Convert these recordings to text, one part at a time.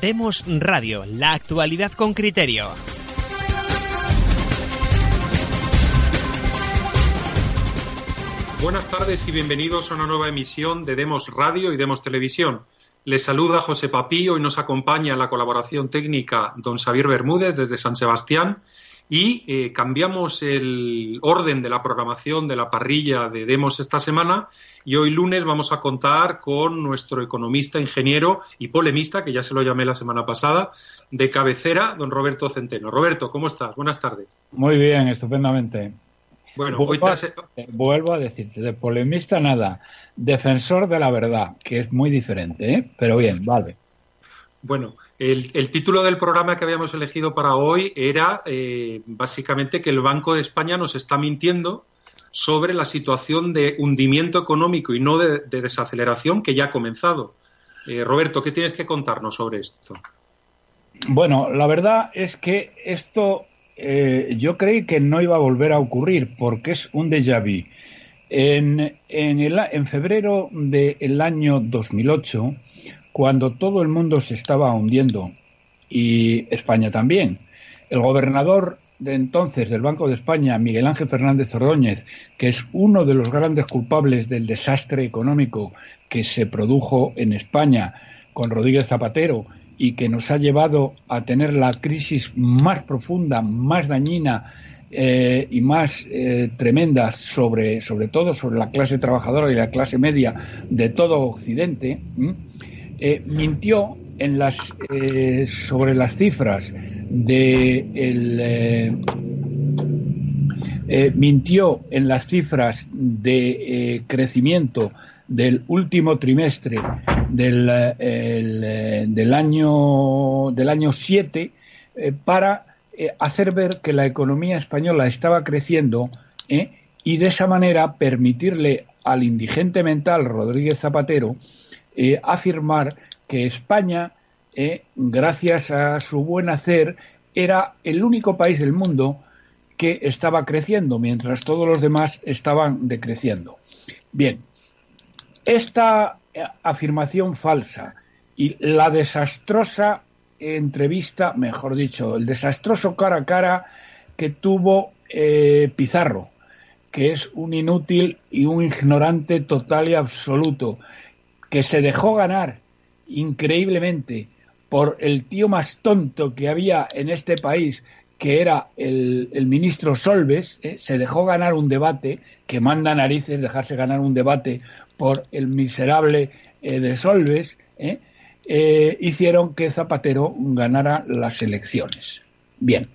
Demos Radio, la actualidad con criterio. Buenas tardes y bienvenidos a una nueva emisión de Demos Radio y Demos Televisión. Les saluda José Papí, hoy nos acompaña la colaboración técnica don Xavier Bermúdez desde San Sebastián y eh, cambiamos el orden de la programación de la parrilla de Demos esta semana y hoy lunes vamos a contar con nuestro economista, ingeniero y polemista, que ya se lo llamé la semana pasada, de cabecera, don Roberto Centeno. Roberto, ¿cómo estás? Buenas tardes. Muy bien, estupendamente. Bueno, vuelvo, hoy a, vuelvo a decirte, de polemista nada, defensor de la verdad, que es muy diferente, ¿eh? pero bien, vale. Bueno, el, título del programa que habíamos elegido para hoy era eh, básicamente que el Banco de España nos está mintiendo sobre la situación de hundimiento económico y no de, de desaceleración que ya ha comenzado. Eh, Roberto, ¿qué tienes que contarnos sobre esto? Bueno, la verdad es que esto eh, yo creí que no iba a volver a ocurrir porque es un déjà vu. En, en, febrero del año 2008, cuando todo el mundo se estaba hundiendo y España también. El gobernador de entonces del Banco de España, Miguel Ángel Fernández Ordóñez, que es uno de los grandes culpables del desastre económico que se produjo en España con Rodríguez Zapatero y que nos ha llevado a tener la crisis más profunda, más dañina eh, y más eh, tremenda sobre, sobre todo sobre la clase trabajadora y la clase media de todo Occidente, eh, mintió en las, eh, sobre las cifras de eh, mintió en las cifras de crecimiento del último trimestre del, el, del año del año 7 para hacer ver que la economía española estaba creciendo y de esa manera permitirle al indigente mental Rodríguez Zapatero afirmar que España, eh, gracias a su buen hacer, era el único país del mundo que estaba creciendo, mientras todos los demás estaban decreciendo. Bien, esta eh, afirmación falsa y la desastrosa entrevista, mejor dicho, el desastroso cara a cara que tuvo eh, Pizarro, que es un inútil y un ignorante total y absoluto, que se dejó ganar increíblemente por el tío más tonto que había en este país, que era el, el ministro Solves, ¿eh? se dejó ganar un debate, que manda narices dejarse ganar un debate por el miserable eh, de Solves, ¿eh? hicieron que Zapatero ganara las elecciones. Bien,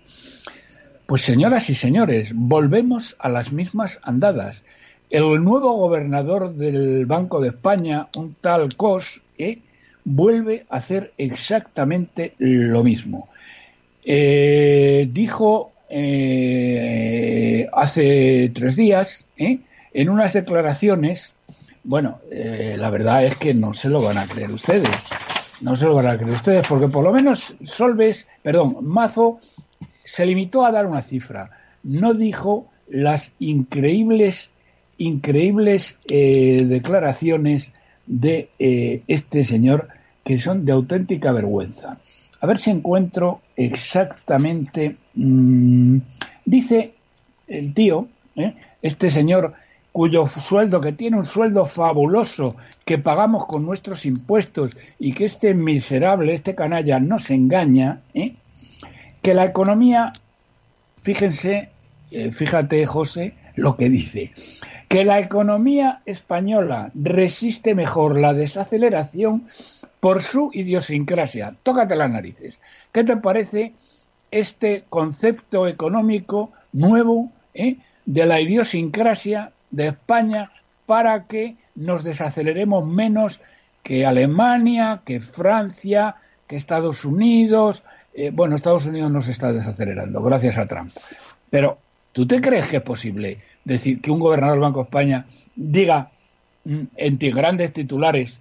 pues señoras y señores, volvemos a las mismas andadas. El nuevo gobernador del Banco de España, un tal Cos, ¿eh? vuelve a hacer exactamente lo mismo. Eh, dijo eh, hace tres días, en unas declaraciones, bueno, la verdad es que no se lo van a creer ustedes, no se lo van a creer ustedes, porque por lo menos Solves, perdón, Mazo se limitó a dar una cifra, no dijo las increíbles, increíbles declaraciones de este señor que son de auténtica vergüenza. A ver si encuentro exactamente. Mmm, dice el tío, ¿eh? este señor cuyo sueldo, que tiene un sueldo fabuloso, que pagamos con nuestros impuestos y que este miserable, este canalla, nos engaña, ¿eh? que la economía, fíjense, eh, fíjate José, lo que dice, que la economía española resiste mejor la desaceleración por su idiosincrasia. Tócate las narices. ¿Qué te parece este concepto económico nuevo eh, de la idiosincrasia de España para que nos desaceleremos menos que Alemania, que Francia, que Estados Unidos. Eh, bueno, Estados Unidos no se está desacelerando, gracias a Trump. Pero, ¿tú te crees que es posible decir que un gobernador del Banco de España diga mm, en grandes titulares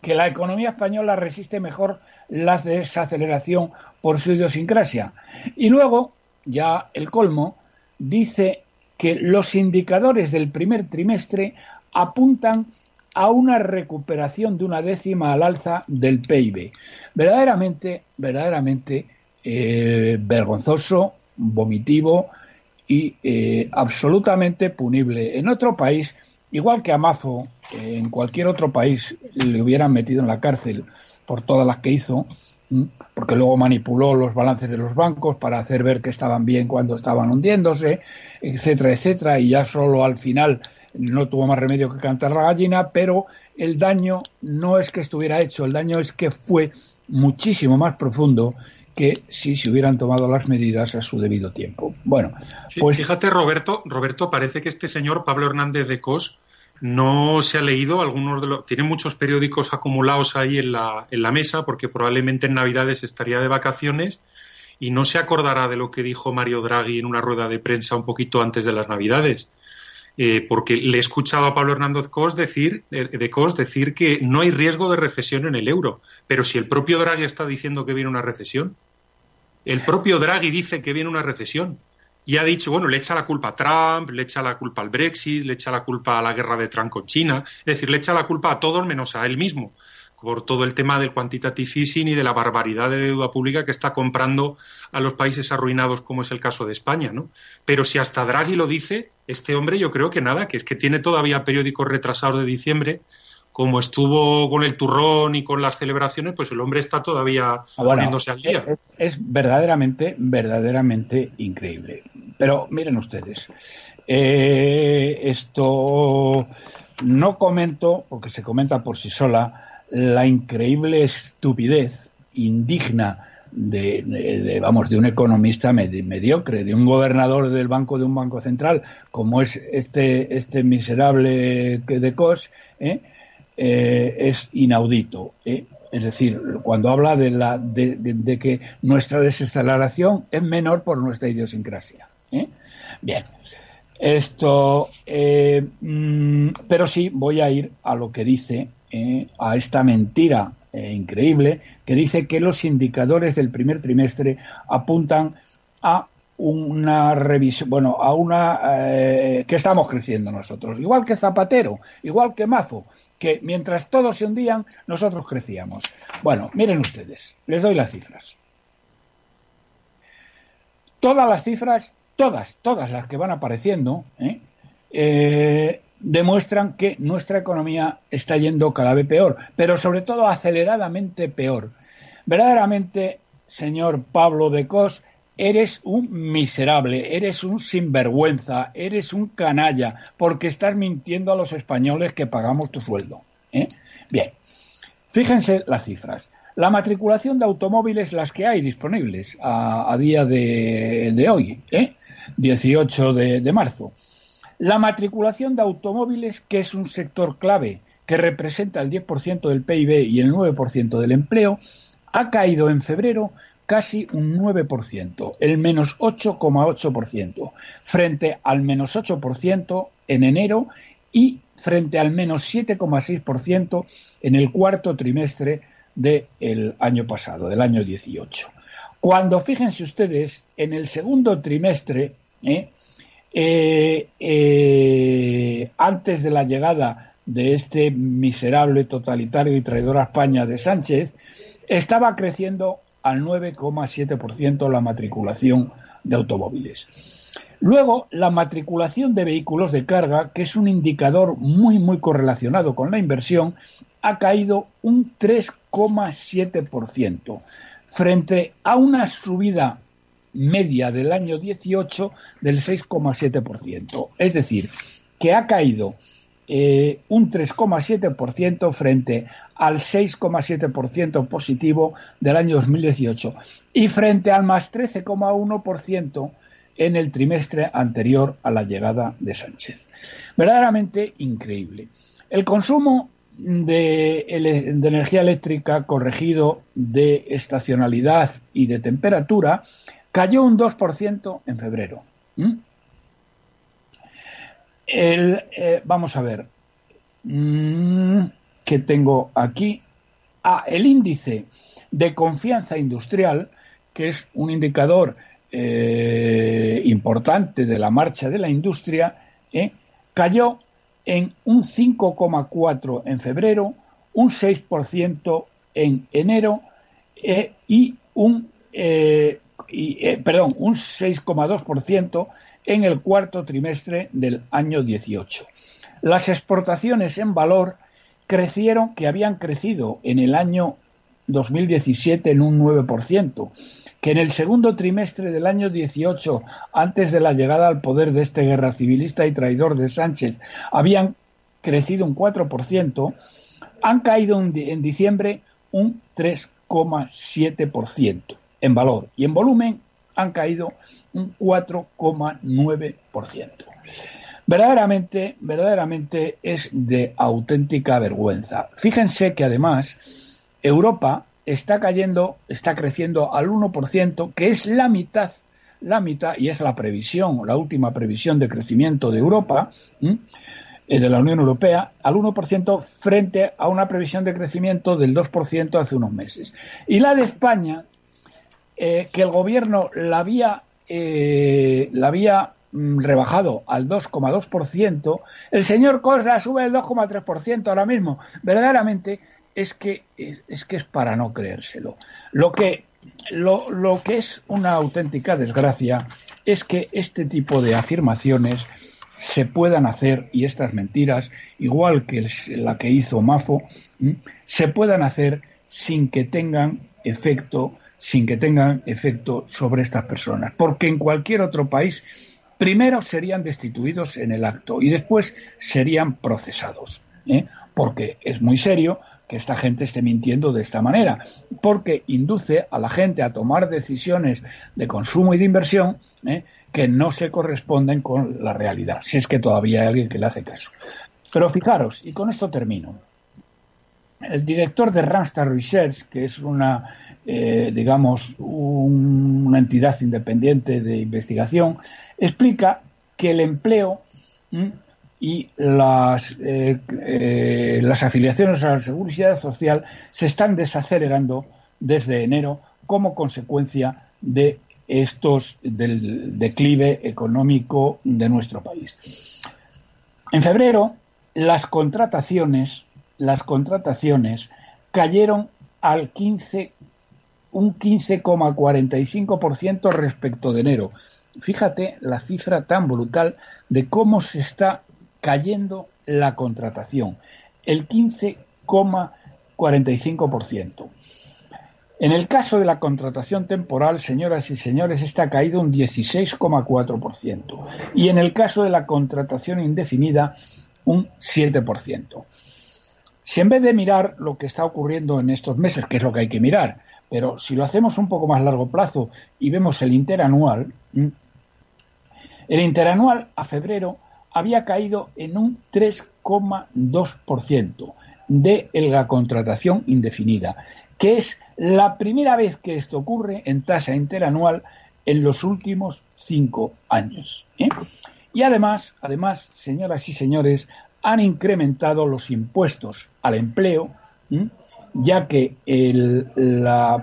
que la economía española resiste mejor la desaceleración por su idiosincrasia? Y luego, ya el colmo, dice que los indicadores del primer trimestre apuntan a una recuperación de una décima al alza del PIB. Verdaderamente, verdaderamente eh, vergonzoso, vomitivo y eh, absolutamente punible. En otro país, igual que a Mazo, en cualquier otro país le hubieran metido en la cárcel por todas las que hizo, porque luego manipuló los balances de los bancos para hacer ver que estaban bien cuando estaban hundiéndose, etcétera, etcétera, y ya solo al final no tuvo más remedio que cantar la gallina, pero el daño no es que estuviera hecho, el daño es que fue muchísimo más profundo que si se hubieran tomado las medidas a su debido tiempo. Bueno, pues fíjate Roberto, Roberto parece que este señor Pablo Hernández de Cos no se ha leído algunos de los tiene muchos periódicos acumulados ahí en la, en la mesa porque probablemente en Navidades estaría de vacaciones y no se acordará de lo que dijo Mario Draghi en una rueda de prensa un poquito antes de las Navidades. Eh, porque le he escuchado a Pablo Hernández Cos decir, eh, de Cos decir que no hay riesgo de recesión en el euro. Pero si el propio Draghi está diciendo que viene una recesión, el propio Draghi dice que viene una recesión y ha dicho, bueno, le echa la culpa a Trump, le echa la culpa al Brexit, le echa la culpa a la guerra de Trump con China, es decir, le echa la culpa a todos menos a él mismo por todo el tema del quantitative easing y de la barbaridad de deuda pública que está comprando a los países arruinados, como es el caso de España, ¿no? Pero si hasta Draghi lo dice, este hombre yo creo que nada, que es que tiene todavía periódicos retrasados de diciembre, como estuvo con el turrón y con las celebraciones, pues el hombre está todavía ah, poniéndose al día. Es, verdaderamente, verdaderamente increíble. Pero miren ustedes, eh, esto no comento, porque se comenta por sí sola, la increíble estupidez indigna de, vamos de un economista mediocre, de un gobernador del banco de un banco central como es este este miserable de Cos, ¿eh? Eh, es inaudito. ¿eh? Es decir, cuando habla de, la, de, que nuestra desaceleración es menor por nuestra idiosincrasia. Bien, esto, mm, pero sí voy a ir a lo que dice eh, a esta mentira eh, increíble que dice que los indicadores del primer trimestre apuntan a una revisión, bueno, a una eh, que estamos creciendo nosotros, igual que Zapatero, igual que Mazo, que mientras todos se hundían, nosotros crecíamos. Bueno, miren ustedes, les doy las cifras. Todas las cifras, todas, todas las que van apareciendo, eh, demuestran que nuestra economía está yendo cada vez peor, pero sobre todo aceleradamente peor. Verdaderamente, señor Pablo de Cos, eres un miserable, eres un sinvergüenza, eres un canalla, porque estás mintiendo a los españoles que pagamos tu sueldo. ¿eh? Bien, fíjense las cifras. La matriculación de automóviles, las que hay disponibles a, día de, hoy, ¿eh? 18 de marzo. La matriculación de automóviles, que es un sector clave que representa el 10% del PIB y el 9% del empleo, ha caído en febrero casi un 9%, el menos 8,8%, frente al menos 8% en enero y frente al menos 7,6% en el cuarto trimestre del año pasado, del año 18. Cuando fíjense ustedes, en el segundo trimestre, ¿eh? Eh, eh, antes de la llegada de este miserable, totalitario y traidor a España de Sánchez, estaba creciendo al 9,7% la matriculación de automóviles. Luego, la matriculación de vehículos de carga, que es un indicador muy, muy correlacionado con la inversión, ha caído un 3,7%, frente a una subida media del año 18 del 6,7%. Es decir, que ha caído eh, un 3,7% frente al 6,7% positivo del año 2018 y frente al más 13,1% en el trimestre anterior a la llegada de Sánchez. Verdaderamente increíble. El consumo de, energía eléctrica corregido de estacionalidad y de temperatura cayó un 2% en febrero. Eh, vamos a ver, mm, ¿qué tengo aquí? Ah, el índice de confianza industrial, que es un indicador eh, importante de la marcha de la industria, eh, cayó en un 5,4 en febrero, un 6% en enero y un perdón, un 6,2% en el cuarto trimestre del año 18. Las exportaciones en valor crecieron, que habían crecido en el año 2017 en un 9%, que en el segundo trimestre del año 18, antes de la llegada al poder de este guerra civilista y traidor de Sánchez, habían crecido un 4%, han caído en diciembre un 3,7% en valor y en volumen han caído un 4,9%. Verdaderamente, verdaderamente es de auténtica vergüenza. Fíjense que además Europa está cayendo, está creciendo al 1%, que es la mitad, la mitad, y es la previsión, la última previsión de crecimiento de Europa, eh, de la Unión Europea, al 1% frente a una previsión de crecimiento del 2% hace unos meses. Y la de España, eh, que el gobierno la había, eh, la había mm, rebajado al 2,2%, el señor Costa sube el 2,3% ahora mismo. Verdaderamente es que es, que es para no creérselo. Lo que, lo, lo que es una auténtica desgracia es que este tipo de afirmaciones se puedan hacer, y estas mentiras, igual que la que hizo Mafo, se puedan hacer sin que tengan efecto, sin que tengan efecto sobre estas personas. Porque en cualquier otro país, primero serían destituidos en el acto y después serían procesados. ¿eh? Porque es muy serio que esta gente esté mintiendo de esta manera, porque induce a la gente a tomar decisiones de consumo y de inversión ¿eh? que no se corresponden con la realidad, si es que todavía hay alguien que le hace caso. Pero fijaros, y con esto termino, el director de Randstad Research, que es una, eh, digamos, una entidad independiente de investigación, explica que el empleo y las, eh, eh, las afiliaciones a la seguridad social se están desacelerando desde enero como consecuencia de estos del declive económico de nuestro país. En febrero las contrataciones las contrataciones cayeron al 15 un 15,45% respecto de enero. Fíjate la cifra tan brutal de cómo se está cayendo la contratación, el 15,45%. En el caso de la contratación temporal, señoras y señores, está caído un 16,4%. Y en el caso de la contratación indefinida, un 7%. Si en vez de mirar lo que está ocurriendo en estos meses, que es lo que hay que mirar, pero si lo hacemos un poco más largo plazo y vemos el interanual, el interanual a febrero había caído en un 3,2% de la contratación indefinida, que es la primera vez que esto ocurre en tasa interanual en los últimos cinco años. ¿eh? Y además, además, señoras y señores, han incrementado los impuestos al empleo, ya que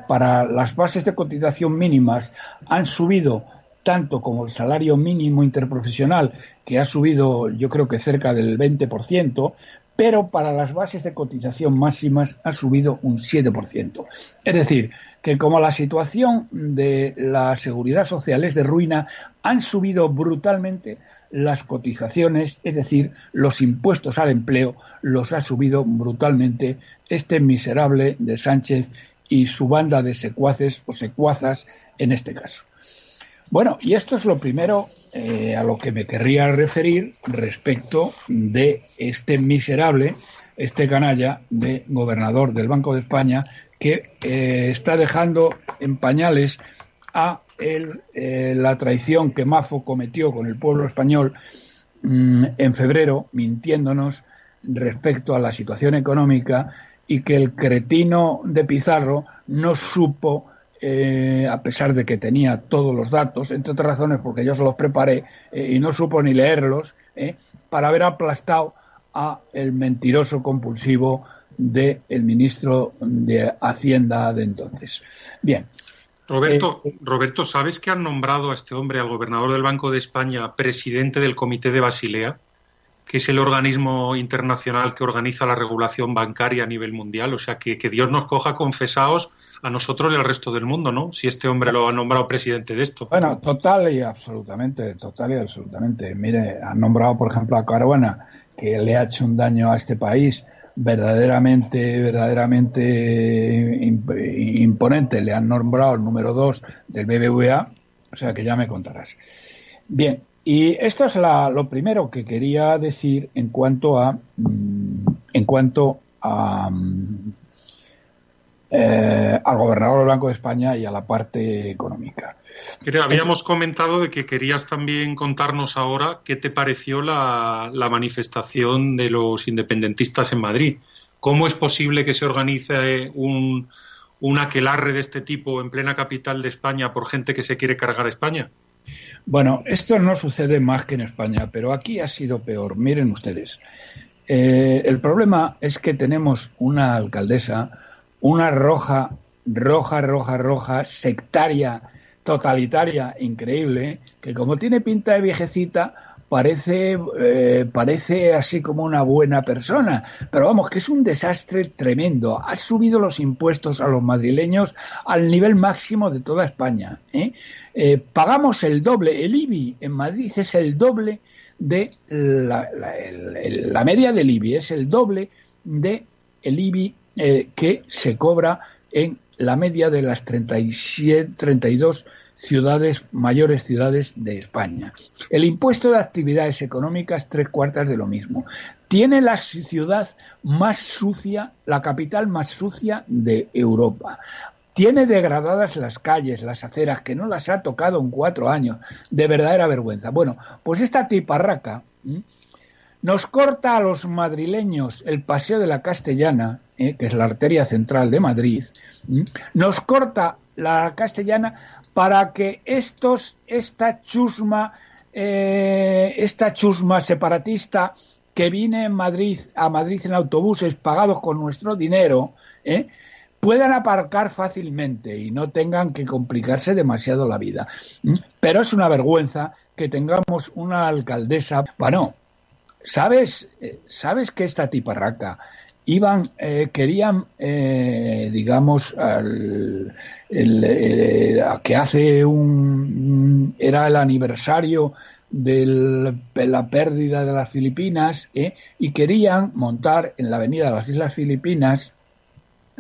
para las bases de cotización mínimas han subido tanto como el salario mínimo interprofesional, que ha subido yo creo que cerca del 20%, pero para las bases de cotización máximas ha subido un 7%. Es decir, que como la situación de la seguridad social es de ruina, han subido brutalmente las cotizaciones, es decir, los impuestos al empleo, los ha subido brutalmente este miserable de Sánchez y su banda de secuaces o secuazas en este caso. Bueno, y esto es lo primero eh, a lo que me querría referir respecto de este miserable, este canalla de gobernador del Banco de España que eh, está dejando en pañales a eh, la traición que Mafo cometió con el pueblo español mm, en febrero, mintiéndonos respecto a la situación económica y que el cretino de Pizarro no supo, eh, a pesar de que tenía todos los datos, entre otras razones porque yo se los preparé eh, y no supo ni leerlos, para haber aplastado a el mentiroso compulsivo del ministro de Hacienda de entonces. Bien. Roberto, Roberto, ¿sabes que han nombrado a este hombre, al gobernador del Banco de España, presidente del Comité de Basilea? que es el organismo internacional que organiza la regulación bancaria a nivel mundial. O sea, que, que Dios nos coja confesados a nosotros y al resto del mundo, ¿no? Si este hombre lo ha nombrado presidente de esto. Bueno, total y absolutamente, total y absolutamente. Mire, han nombrado, por ejemplo, a Caruana, que le ha hecho un daño a este país verdaderamente, verdaderamente imponente. Le han nombrado el número dos del BBVA, o sea que ya me contarás. Bien, y esto es lo primero que quería decir en cuanto a mm, en cuanto a mm, eh, al gobernador del Banco de España y a la parte económica. habíamos comentado de que querías también contarnos ahora qué te pareció la, manifestación de los independentistas en Madrid. ¿Cómo es posible que se organice un, un aquelarre de este tipo en plena capital de España por gente que se quiere cargar a España? Bueno, esto no sucede más que en España, pero aquí ha sido peor. Miren ustedes. Eh, el problema es que tenemos una alcaldesa, una roja, roja, roja, roja, sectaria, totalitaria, increíble, que como tiene pinta de viejecita, parece, eh, parece así como una buena persona, pero vamos, que es un desastre tremendo. Ha subido los impuestos a los madrileños al nivel máximo de toda España. ¿eh? Eh, pagamos el doble, el IBI en Madrid es el doble de la, la, media del IBI, es el doble de el IBI que se cobra en la media de las 37, 32 ciudades, mayores ciudades de España. El impuesto de actividades económicas, tres cuartas de lo mismo. Tiene la ciudad más sucia, la capital más sucia de Europa. Tiene degradadas las calles, las aceras, que no las ha tocado en cuatro años. De verdadera vergüenza. Bueno, pues esta tiparraca nos corta a los madrileños el paseo de la Castellana, ¿eh? que es la arteria central de Madrid. Nos corta la Castellana para que estos, esta chusma, eh, esta chusma separatista que viene en Madrid, a Madrid en autobuses pagados con nuestro dinero, ¿eh? puedan aparcar fácilmente y no tengan que complicarse demasiado la vida. Pero es una vergüenza que tengamos una alcaldesa. Bueno, ¿sabes, sabes que esta tiparraca iban, eh, querían, eh, digamos, al, el, que hace un, era el aniversario de la pérdida de las Filipinas ¿eh? y querían montar en la avenida de las Islas Filipinas,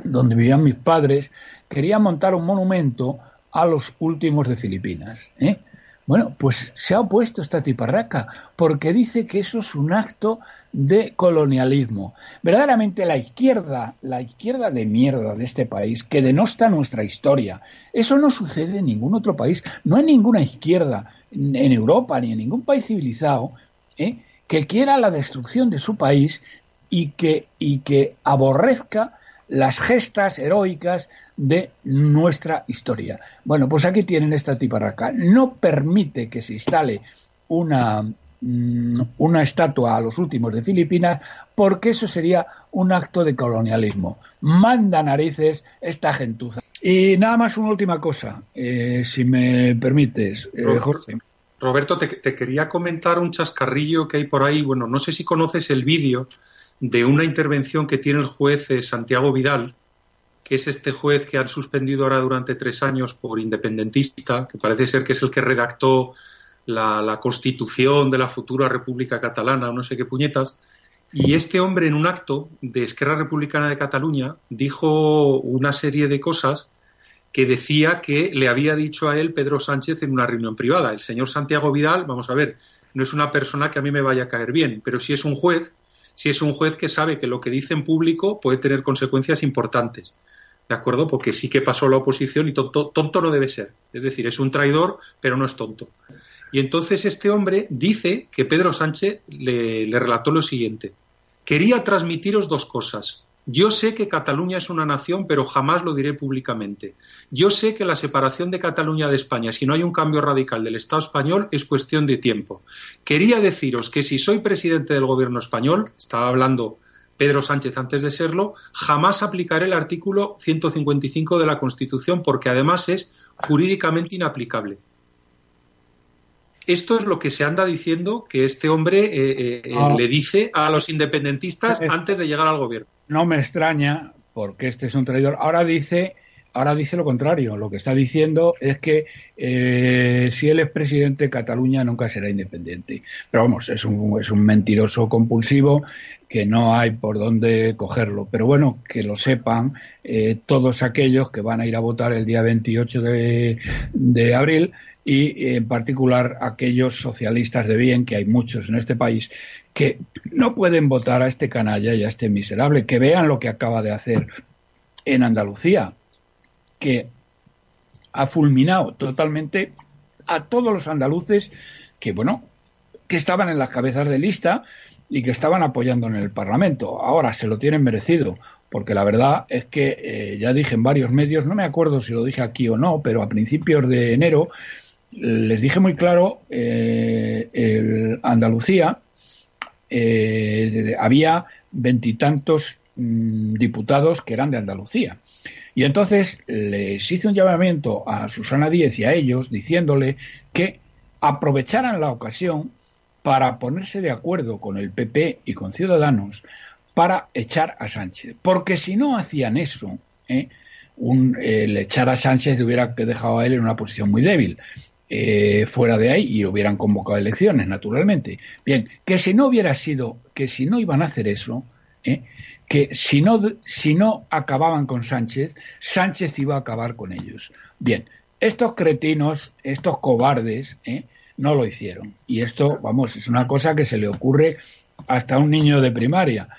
donde vivían mis padres, querían montar un monumento a los últimos de Filipinas. ¿eh? Bueno, pues se ha opuesto esta tiparraca, porque dice que eso es un acto de colonialismo. Verdaderamente la izquierda, la izquierda de mierda de este país, que denosta nuestra historia, eso no sucede en ningún otro país. No hay ninguna izquierda en Europa ni en ningún país civilizado ¿eh? que quiera la destrucción de su país y que, y que aborrezca las gestas heroicas de nuestra historia. Bueno, pues aquí tienen esta tiparraca. No permite que se instale una, mm, una estatua a los últimos de Filipinas porque eso sería un acto de colonialismo. Manda narices esta gentuza. Y nada más una última cosa, eh, si me permites, eh, Jorge. Roberto, te, te, quería comentar un chascarrillo que hay por ahí. Bueno, no sé si conoces el vídeo de una intervención que tiene el juez eh, Santiago Vidal, que es este juez que han suspendido ahora durante tres años por independentista, que parece ser que es el que redactó la, constitución de la futura República Catalana, no sé qué puñetas. Y este hombre, en un acto de Esquerra Republicana de Cataluña, dijo una serie de cosas que decía que le había dicho a él Pedro Sánchez en una reunión privada. El señor Santiago Vidal, vamos a ver, no es una persona que a mí me vaya a caer bien, pero sí es un juez si es un juez que sabe que lo que dice en público puede tener consecuencias importantes. ¿De acuerdo? Porque sí que pasó la oposición y tonto, tonto no debe ser. Es decir, es un traidor, pero no es tonto. Y entonces este hombre dice que Pedro Sánchez le, relató lo siguiente, Quería transmitiros dos cosas. Yo sé que Cataluña es una nación, pero jamás lo diré públicamente. Yo sé que la separación de Cataluña de España, si no hay un cambio radical del Estado español, es cuestión de tiempo. Quería deciros que si soy presidente del gobierno español, estaba hablando Pedro Sánchez antes de serlo, jamás aplicaré el artículo 155 de la Constitución porque además es jurídicamente inaplicable. Esto es lo que se anda diciendo que este hombre eh, eh, le dice a los independentistas antes de llegar al gobierno. No me extraña, porque este es un traidor. Ahora dice, ahora dice lo contrario. Lo que está diciendo es que eh, si él es presidente, Cataluña nunca será independiente. Pero vamos, es un, es un mentiroso compulsivo que no hay por dónde cogerlo. Pero bueno, que lo sepan todos aquellos que van a ir a votar el día 28 de, de abril y en particular aquellos socialistas de bien, que hay muchos en este país, que no pueden votar a este canalla y a este miserable, que vean lo que acaba de hacer en Andalucía, que ha fulminado totalmente a todos los andaluces que, bueno, que estaban en las cabezas de lista y que estaban apoyando en el Parlamento. Ahora se lo tienen merecido, porque la verdad es que eh, ya dije en varios medios, no me acuerdo si lo dije aquí o no, pero a principios de enero les dije muy claro, eh, el Andalucía eh, había veintitantos mm, diputados que eran de Andalucía. Y entonces les hice un llamamiento a Susana Díez y a ellos diciéndole que aprovecharan la ocasión para ponerse de acuerdo con el PP y con Ciudadanos para echar a Sánchez. Porque si no hacían eso, ¿eh? un, el echar a Sánchez le hubiera dejado a él en una posición muy débil. Eh, fuera de ahí y hubieran convocado elecciones, naturalmente. Bien, que si no hubiera sido, que si no iban a hacer eso, ¿eh? que si no, si no acababan con Sánchez, Sánchez iba a acabar con ellos. Bien, estos cretinos, estos cobardes, ¿eh? no lo hicieron. Y esto, vamos, es una cosa que se le ocurre hasta a un niño de primaria.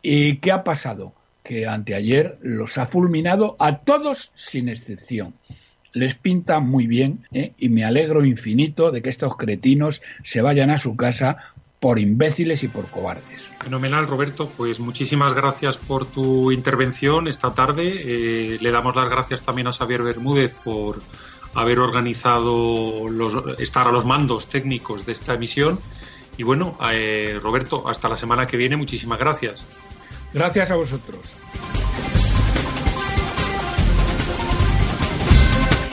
¿Y qué ha pasado? Que anteayer los ha fulminado a todos sin excepción les pinta muy bien ¿eh? y me alegro infinito de que estos cretinos se vayan a su casa por imbéciles y por cobardes. Fenomenal, Roberto. Pues muchísimas gracias por tu intervención esta tarde. Eh, le damos las gracias también a Xavier Bermúdez por haber organizado los, estar a los mandos técnicos de esta emisión. Y bueno, eh, Roberto, hasta la semana que viene. Muchísimas gracias. Gracias a vosotros.